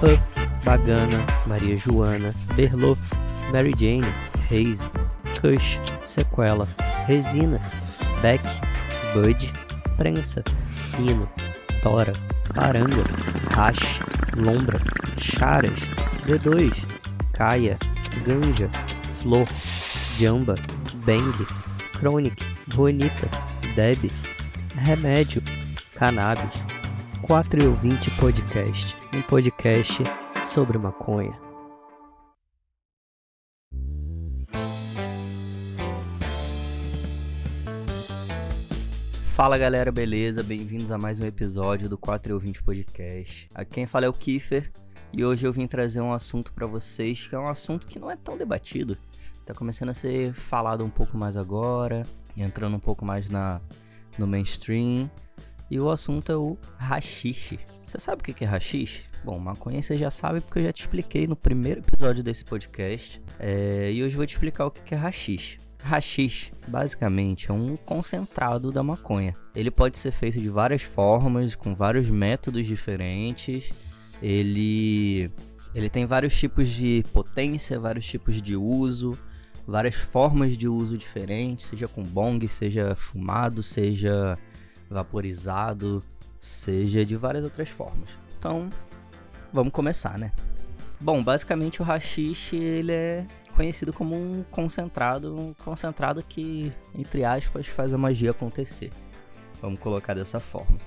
Puff, Bagana, Maria Joana, Berlot, Mary Jane, Haze, Kush, Sequela, Resina, Beck, Bud, Prensa, Hino, Tora, Paranga, Hash, Lombra, Charas, D2, Caia, Ganja, Flor, Jamba, Bang, Chronic, Bonita, Deb, Remédio, Cannabis, 4 e ouvinte podcast, um podcast sobre maconha. Fala galera, beleza? Bem-vindos a mais um episódio do 4 e ouvinte podcast. Aqui quem fala é o Kiefer e hoje eu vim trazer um assunto para vocês que é um assunto que não é tão debatido. Tá começando a ser falado um pouco mais agora, entrando um pouco mais na no mainstream. E o assunto é o rachixe. Você sabe o que é rachixe? Bom, maconha você já sabe porque eu já te expliquei no primeiro episódio desse podcast. É, e hoje vou te explicar o que é rachixe. Hashish, basicamente, é um concentrado da maconha. Ele pode ser feito de várias formas, com vários métodos diferentes. Ele, ele tem vários tipos de potência, vários tipos de uso, várias formas de uso diferentes, seja com bong, seja fumado, seja vaporizado, seja de várias outras formas. Então, vamos começar, né? Bom, basicamente o hashish ele é conhecido como um concentrado, um concentrado que, entre aspas, faz a magia acontecer. Vamos colocar dessa forma.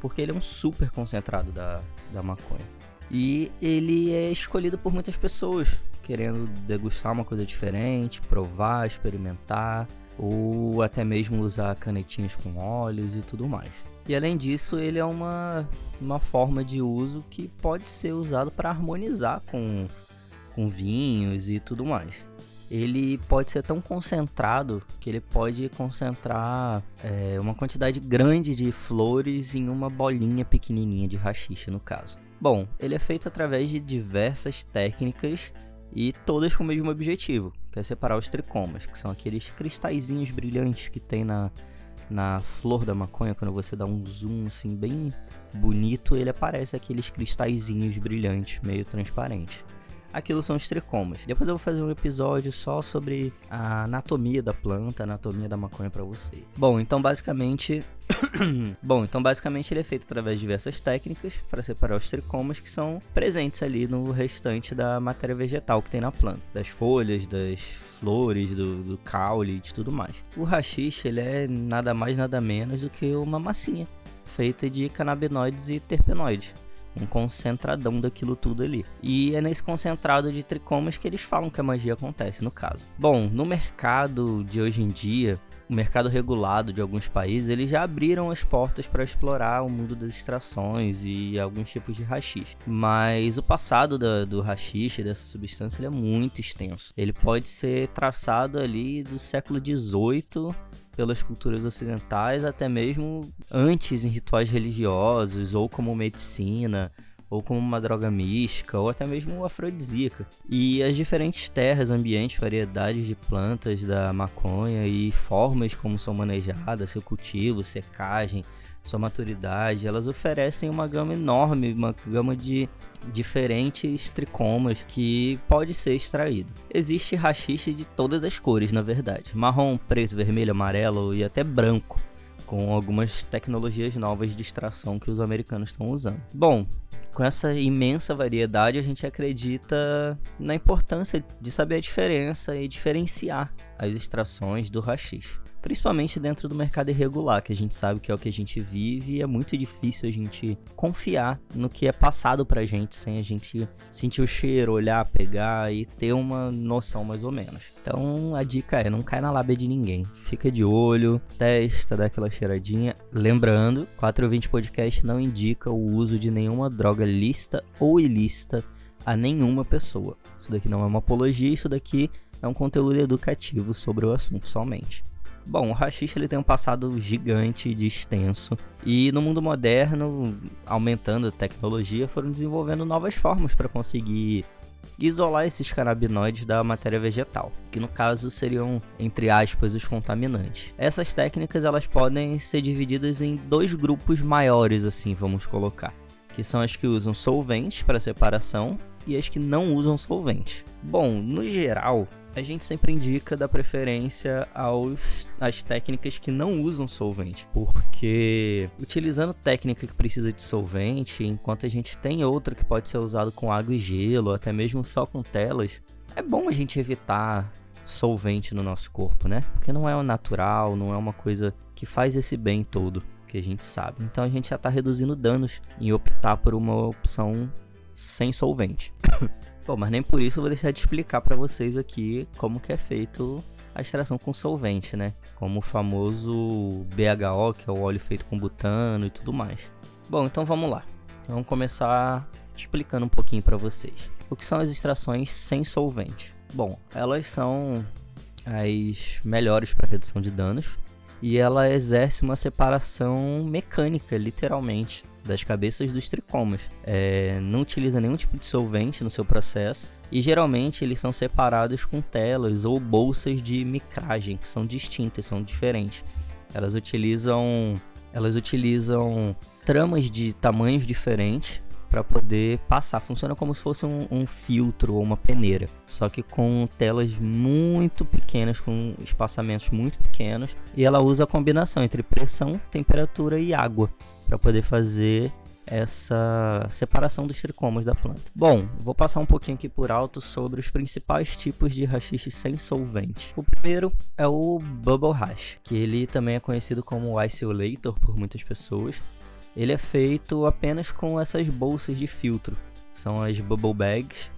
Porque ele é um super concentrado da, da maconha. E ele é escolhido por muitas pessoas, querendo degustar uma coisa diferente, provar, experimentar, ou até mesmo usar canetinhas com óleos e tudo mais. E além disso, ele é uma, uma forma de uso que pode ser usado para harmonizar com com vinhos e tudo mais. Ele pode ser tão concentrado que ele pode concentrar é, uma quantidade grande de flores em uma bolinha pequenininha de rachixe, no caso. Bom, ele é feito através de diversas técnicas e todas com o mesmo objetivo, que é separar os tricomas, que são aqueles cristalzinhos brilhantes que tem na, na flor da maconha, quando você dá um zoom assim bem bonito, ele aparece aqueles cristalzinhos brilhantes, meio transparentes aquilo são os tricomas. Depois eu vou fazer um episódio só sobre a anatomia da planta, a anatomia da maconha para você. Bom, então basicamente Bom, então basicamente ele é feito através de diversas técnicas para separar os tricomas que são presentes ali no restante da matéria vegetal que tem na planta, das folhas, das flores, do, do caule e de tudo mais. O rachixe ele é nada mais nada menos do que uma massinha feita de canabinoides e terpenoides um concentradão daquilo tudo ali. E é nesse concentrado de tricomas que eles falam que a magia acontece, no caso. Bom, no mercado de hoje em dia, o mercado regulado de alguns países, eles já abriram as portas para explorar o mundo das extrações e alguns tipos de rachixe. Mas o passado do rachixe, dessa substância, é muito extenso. Ele pode ser traçado ali do século XVIII pelas culturas ocidentais, até mesmo antes em rituais religiosos ou como medicina ou como uma droga mística, ou até mesmo afrodisíaca. E as diferentes terras, ambientes, variedades de plantas da maconha e formas como são manejadas, seu cultivo, secagem, sua maturidade, elas oferecem uma gama enorme, uma gama de diferentes tricomas que pode ser extraído. Existe rachixe de todas as cores, na verdade: marrom, preto, vermelho, amarelo e até branco, com algumas tecnologias novas de extração que os americanos estão usando. Bom, com essa imensa variedade, a gente acredita na importância de saber a diferença e diferenciar as extrações do rachixe principalmente dentro do mercado irregular, que a gente sabe que é o que a gente vive e é muito difícil a gente confiar no que é passado pra gente sem a gente sentir o cheiro, olhar, pegar e ter uma noção mais ou menos. Então a dica é: não cai na lábia de ninguém. Fica de olho, testa, dá aquela cheiradinha. Lembrando, 420 Podcast não indica o uso de nenhuma droga lista ou ilícita a nenhuma pessoa. Isso daqui não é uma apologia, isso daqui é um conteúdo educativo sobre o assunto somente. Bom, o rachixe ele tem um passado gigante de extenso e no mundo moderno, aumentando a tecnologia, foram desenvolvendo novas formas para conseguir isolar esses canabinoides da matéria vegetal, que no caso seriam entre aspas os contaminantes. Essas técnicas elas podem ser divididas em dois grupos maiores assim, vamos colocar que são as que usam solventes para separação e as que não usam solvente. Bom, no geral, a gente sempre indica da preferência aos às técnicas que não usam solvente, porque utilizando técnica que precisa de solvente, enquanto a gente tem outra que pode ser usada com água e gelo, até mesmo só com telas, é bom a gente evitar solvente no nosso corpo, né? Porque não é o natural, não é uma coisa que faz esse bem todo que a gente sabe. Então a gente já está reduzindo danos em optar por uma opção sem solvente. Bom, mas nem por isso eu vou deixar de explicar para vocês aqui como que é feito a extração com solvente, né? Como o famoso BHO, que é o óleo feito com butano e tudo mais. Bom, então vamos lá. Vamos começar explicando um pouquinho para vocês. O que são as extrações sem solvente? Bom, elas são as melhores para redução de danos e ela exerce uma separação mecânica, literalmente, das cabeças dos tricomas. É, não utiliza nenhum tipo de solvente no seu processo e geralmente eles são separados com telas ou bolsas de micragem que são distintas, são diferentes. Elas utilizam, elas utilizam tramas de tamanhos diferentes para poder passar. Funciona como se fosse um, um, filtro ou uma peneira, só que com telas muito pequenas, com espaçamentos muito pequenos, e ela usa a combinação entre pressão, temperatura e água para poder fazer essa separação dos tricomas da planta. Bom, vou passar um pouquinho aqui por alto sobre os principais tipos de rachixe sem solvente. O primeiro é o Bubble Hash, que ele também é conhecido como Isolator por muitas pessoas. Ele é feito apenas com essas bolsas de filtro, são as Bubble Bags,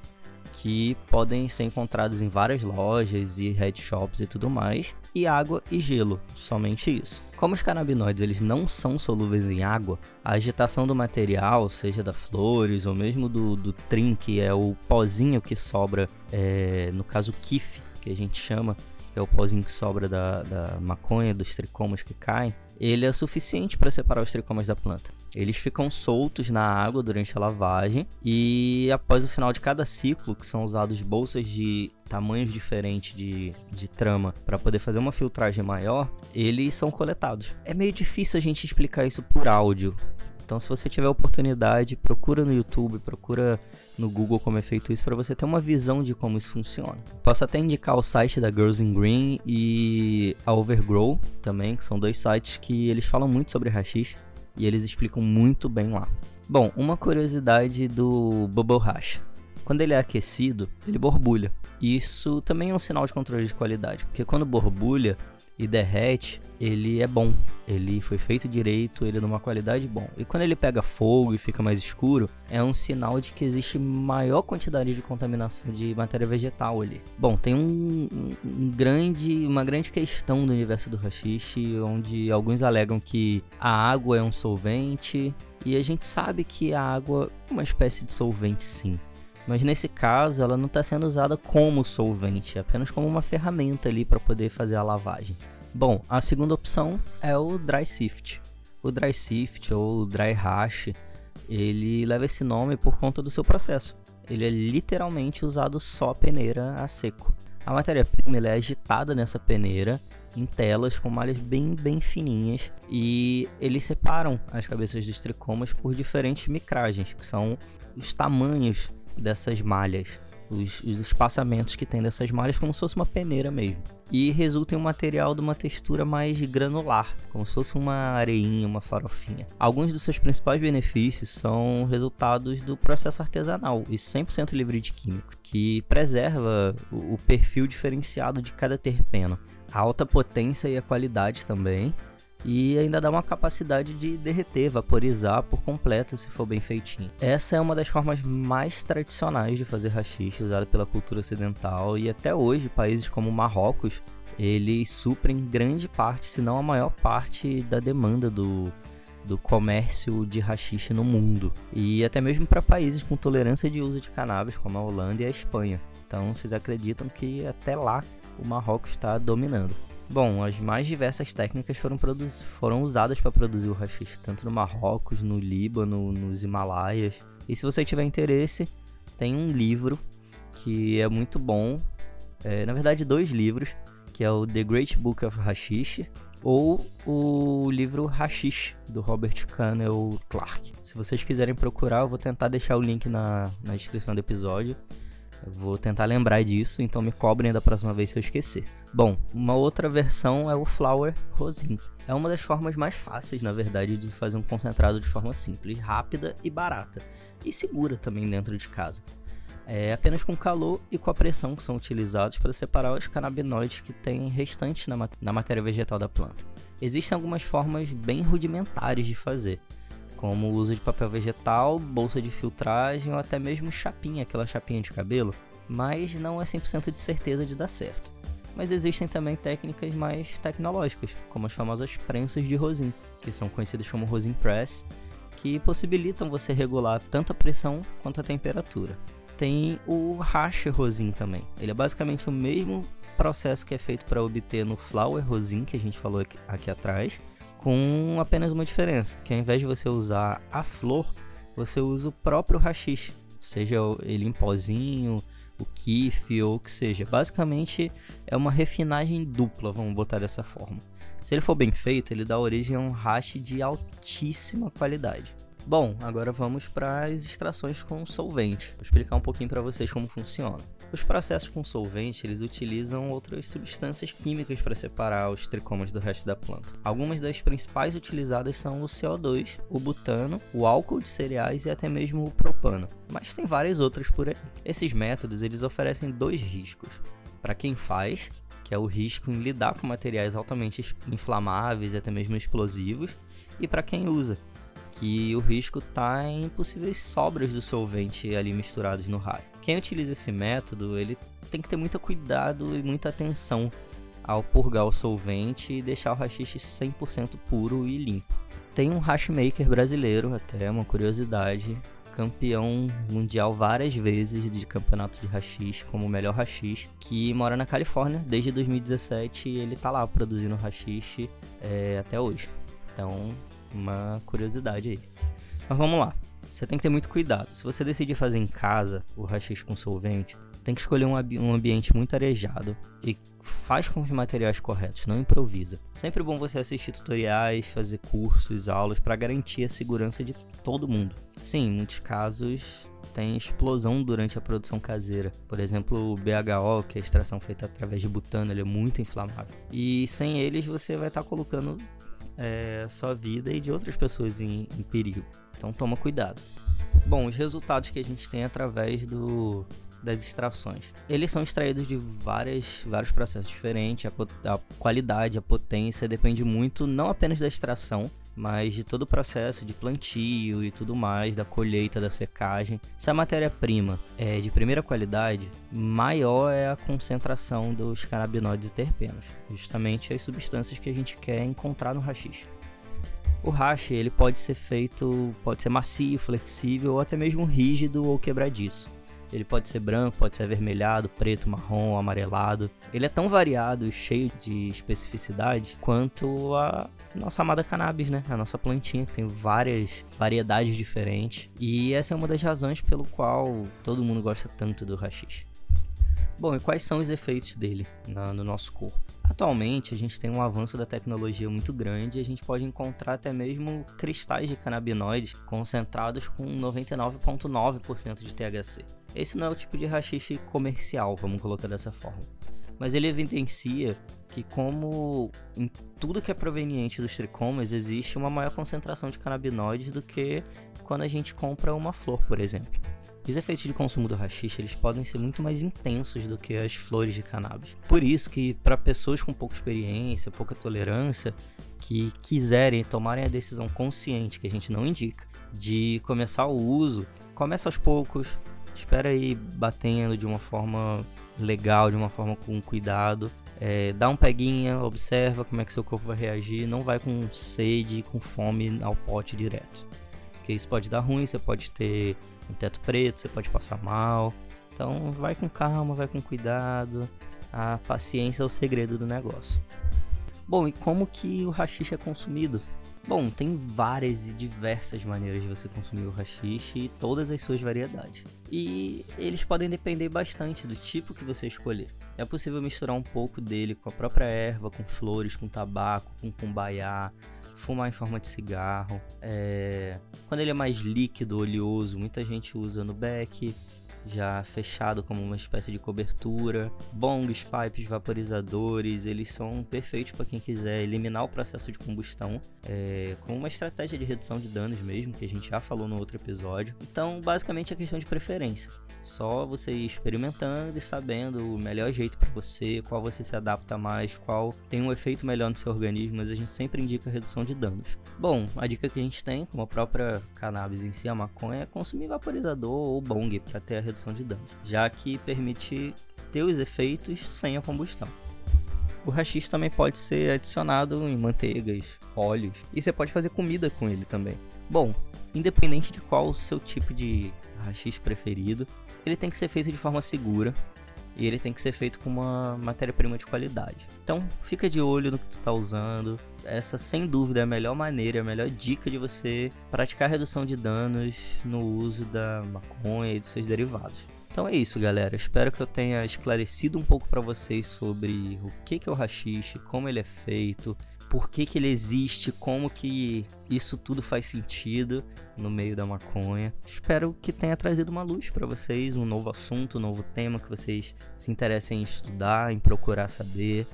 que podem ser encontradas em várias lojas e head shops e tudo mais, e água e gelo, somente isso. Como os canabinoides eles não são solúveis em água, a agitação do material, seja da flores ou mesmo do, do trim, que é o pozinho que sobra, é, no caso kiff, que a gente chama, que é o pozinho que sobra da, da maconha, dos tricomas que caem, ele é suficiente para separar os tricomas da planta. Eles ficam soltos na água durante a lavagem e após o final de cada ciclo, que são usados bolsas de tamanhos diferentes de, de trama para poder fazer uma filtragem maior, eles são coletados. É meio difícil a gente explicar isso por áudio. Então, se você tiver oportunidade, procura no YouTube, procura no Google como é feito isso para você ter uma visão de como isso funciona. Posso até indicar o site da Girls in Green e a Overgrow também, que são dois sites que eles falam muito sobre hashish e eles explicam muito bem lá. Bom, uma curiosidade do Bubble Hash. Quando ele é aquecido, ele borbulha. Isso também é um sinal de controle de qualidade, porque quando borbulha e derrete, ele é bom. Ele foi feito direito, ele é de uma qualidade bom. E quando ele pega fogo e fica mais escuro, é um sinal de que existe maior quantidade de contaminação de matéria vegetal ali. Bom, tem um, um grande, uma grande questão do universo do rachixe, onde alguns alegam que a água é um solvente, e a gente sabe que a água é uma espécie de solvente sim. Mas nesse caso, ela não está sendo usada como solvente, apenas como uma ferramenta ali para poder fazer a lavagem. Bom, a segunda opção é o Dry Sift. O Dry Sift ou Dry Hash, ele leva esse nome por conta do seu processo. Ele é literalmente usado só peneira a seco. A matéria-prima é agitada nessa peneira em telas com malhas bem bem fininhas e eles separam as cabeças dos tricomas por diferentes micragens, que são os tamanhos dessas malhas os, os espaçamentos que tem dessas malhas como se fosse uma peneira mesmo. E resulta em um material de uma textura mais granular, como se fosse uma areinha, uma farofinha. Alguns dos seus principais benefícios são resultados do processo artesanal e 100% livre de químico, que preserva o, o perfil diferenciado de cada terpeno. A alta potência e a qualidade também, e ainda dá uma capacidade de derreter, vaporizar por completo se for bem feitinho. Essa é uma das formas mais tradicionais de fazer rachixe usada pela cultura ocidental e até hoje países como Marrocos eles suprem grande parte, se não a maior parte da demanda do, do comércio de rachixe no mundo e até mesmo para países com tolerância de uso de cannabis como a Holanda e a Espanha. Então vocês acreditam que até lá o Marrocos está dominando. Bom, as mais diversas técnicas foram, foram usadas para produzir o hashish, tanto no Marrocos, no Líbano, nos Himalaias. E se você tiver interesse, tem um livro que é muito bom. É, na verdade, dois livros que é o The Great Book of Hashish, ou o livro Hashish, do Robert Cannell Clark. Se vocês quiserem procurar, eu vou tentar deixar o link na, na descrição do episódio. Vou tentar lembrar disso, então me cobrem da próxima vez se eu esquecer. Bom, uma outra versão é o Flower Rosin. É uma das formas mais fáceis, na verdade, de fazer um concentrado de forma simples, rápida e barata. E segura também dentro de casa. É apenas com calor e com a pressão que são utilizados para separar os canabinoides que têm restantes na, na matéria vegetal da planta. Existem algumas formas bem rudimentares de fazer, como o uso de papel vegetal, bolsa de filtragem ou até mesmo chapinha, aquela chapinha de cabelo, mas não é 100% de certeza de dar certo. Mas existem também técnicas mais tecnológicas, como as famosas prensas de rosin, que são conhecidas como rosin press, que possibilitam você regular tanto a pressão quanto a temperatura tem o hash rosin também. Ele é basicamente o mesmo processo que é feito para obter no flower rosin que a gente falou aqui, aqui atrás, com apenas uma diferença, que ao invés de você usar a flor, você usa o próprio hashish, seja ele em pozinho, o kiff ou o que seja. Basicamente é uma refinagem dupla, vamos botar dessa forma. Se ele for bem feito, ele dá origem a um hash de altíssima qualidade. Bom, agora vamos para as extrações com solvente. Vou explicar um pouquinho para vocês como funciona. Os processos com solvente, eles utilizam outras substâncias químicas para separar os tricômos do resto da planta. Algumas das principais utilizadas são o CO2, o butano, o álcool de cereais e até mesmo o propano. Mas tem várias outras por aí. Esses métodos, eles oferecem dois riscos. Para quem faz, que é o risco em lidar com materiais altamente inflamáveis e até mesmo explosivos, e para quem usa, que o risco está em possíveis sobras do solvente ali misturados no raio. Quem utiliza esse método, ele tem que ter muito cuidado e muita atenção ao purgar o solvente e deixar o rachixe 100% puro e limpo. Tem um hashmaker brasileiro, até uma curiosidade, campeão mundial várias vezes de campeonato de rachixe, como o melhor rachixe, que mora na Califórnia desde 2017 e ele tá lá produzindo rachixe é, até hoje. Então uma curiosidade aí. Mas vamos lá. Você tem que ter muito cuidado. Se você decidir fazer em casa o rachixe com solvente, tem que escolher um, um ambiente muito arejado e faz com os materiais corretos, não improvisa. Sempre bom você assistir tutoriais, fazer cursos, aulas para garantir a segurança de todo mundo. Sim, em muitos casos tem explosão durante a produção caseira. Por exemplo, o BHO, que é a extração feita através de butano, ele é muito inflamável. E sem eles você vai estar tá colocando é, sua vida e de outras pessoas em, em perigo. Então toma cuidado. Bom, os resultados que a gente tem através do, das extrações. Eles são extraídos de várias, vários processos diferentes, a, a, qualidade, a potência depende muito não apenas da extração, mas de todo o processo de plantio e tudo mais, da colheita, da secagem. Se a matéria-prima é de primeira qualidade, maior é a concentração dos canabinoides e terpenos, justamente as substâncias que a gente quer encontrar no rachixe. O hash ele pode ser feito, pode ser macio, flexível ou até mesmo rígido ou quebradiço. Ele pode ser branco, pode ser avermelhado, preto, marrom, amarelado. Ele é tão variado e cheio de especificidade quanto a nossa amada cannabis, né? A nossa plantinha, que tem várias variedades diferentes. E essa é uma das razões pelo qual todo mundo gosta tanto do hashish. Bom, e quais são os efeitos dele na, no nosso corpo? Atualmente, a gente tem um avanço da tecnologia muito grande e a gente pode encontrar até mesmo cristais de canabinoides concentrados com 99,9% de THC. Esse não é o tipo de rachixe comercial, vamos colocar dessa forma. Mas ele evidencia que, como em tudo que é proveniente dos tricomas, existe uma maior concentração de canabinoides do que quando a gente compra uma flor, por exemplo. Os efeitos de consumo do rachixe eles podem ser muito mais intensos do que as flores de cannabis. Por isso que para pessoas com pouca experiência, pouca tolerância, que quiserem tomarem a decisão consciente, que a gente não indica, de começar o uso, começa aos poucos, espera aí batendo de uma forma legal, de uma forma com cuidado. É, dá um peguinha, observa como é que seu corpo vai reagir, não vai com sede, com fome ao pote direto. Porque isso pode dar ruim, você pode ter um teto preto, você pode passar mal. Então vai com calma, vai com cuidado. A paciência é o segredo do negócio. Bom, e como que o rachixe é consumido? Bom, tem várias e diversas maneiras de você consumir o hashish e todas as suas variedades. E eles podem depender bastante do tipo que você escolher. É possível misturar um pouco dele com a própria erva, com flores, com tabaco, com cumbaiá, fumar em forma de cigarro. É... Quando ele é mais líquido, oleoso, muita gente usa no beck, já fechado como uma espécie de cobertura. Bongs, pipes, vaporizadores, eles são perfeitos para quem quiser eliminar o processo de combustão, é, com uma estratégia de redução de danos mesmo, que a gente já falou no outro episódio. Então, basicamente é questão de preferência. Só você ir experimentando e sabendo o melhor jeito para você, qual você se adapta mais, qual tem um efeito melhor no seu organismo, mas a gente sempre indica redução de danos. Bom, a dica que a gente tem, como a própria cannabis em si, a maconha, é consumir vaporizador ou bong para ter a redução de danos, já que permite ter os efeitos sem a combustão. O hashish também pode ser adicionado em manteigas, óleos, e você pode fazer comida com ele também. Bom, independente de qual o seu tipo de hashish preferido, ele tem que ser feito de forma segura e ele tem que ser feito com uma matéria-prima de qualidade. Então, fica de olho no que tu está usando. Essa, sem dúvida, é a melhor maneira, a melhor dica de você praticar redução de danos no uso da maconha e dos seus derivados. Então é isso, galera. Espero que eu tenha esclarecido um pouco para vocês sobre o que, que é o rachixe, como ele é feito, por que, que ele existe, como que isso tudo faz sentido no meio da maconha. Espero que tenha trazido uma luz para vocês, um novo assunto, um novo tema que vocês se interessem em estudar, em procurar saber.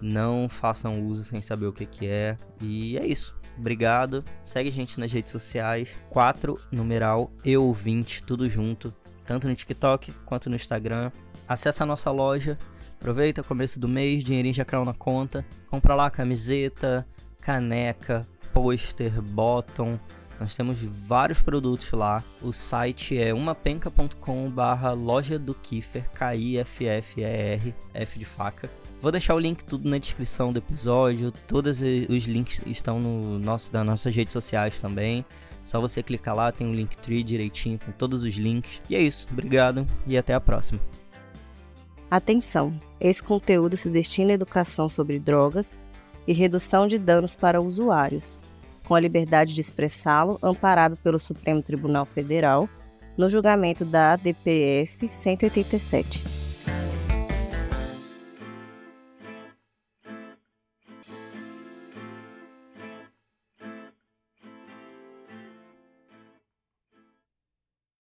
Não façam uso sem saber o que, que é. E é isso. Obrigado. Segue a gente nas redes sociais. 4 numeral eu 20, tudo junto. Tanto no TikTok quanto no Instagram. Acesse a nossa loja Aproveita começo do mês, dinheirinho já caiu na conta. Compra lá camiseta, caneca, pôster, bottom. Nós temos vários produtos lá. O site é umapenca.com barra loja do Kiffer, K-I-F-F-E-R, F de faca. Vou deixar o link tudo na descrição do episódio. Todos os links estão no nosso, nas nossas redes sociais também. Só você clicar lá, tem um link tree direitinho com todos os links. E é isso. Obrigado e até a próxima. Atenção! Esse conteúdo se destina à educação sobre drogas e redução de danos para usuários, com a liberdade de expressá-lo, amparado pelo Supremo Tribunal Federal, no julgamento da ADPF 187.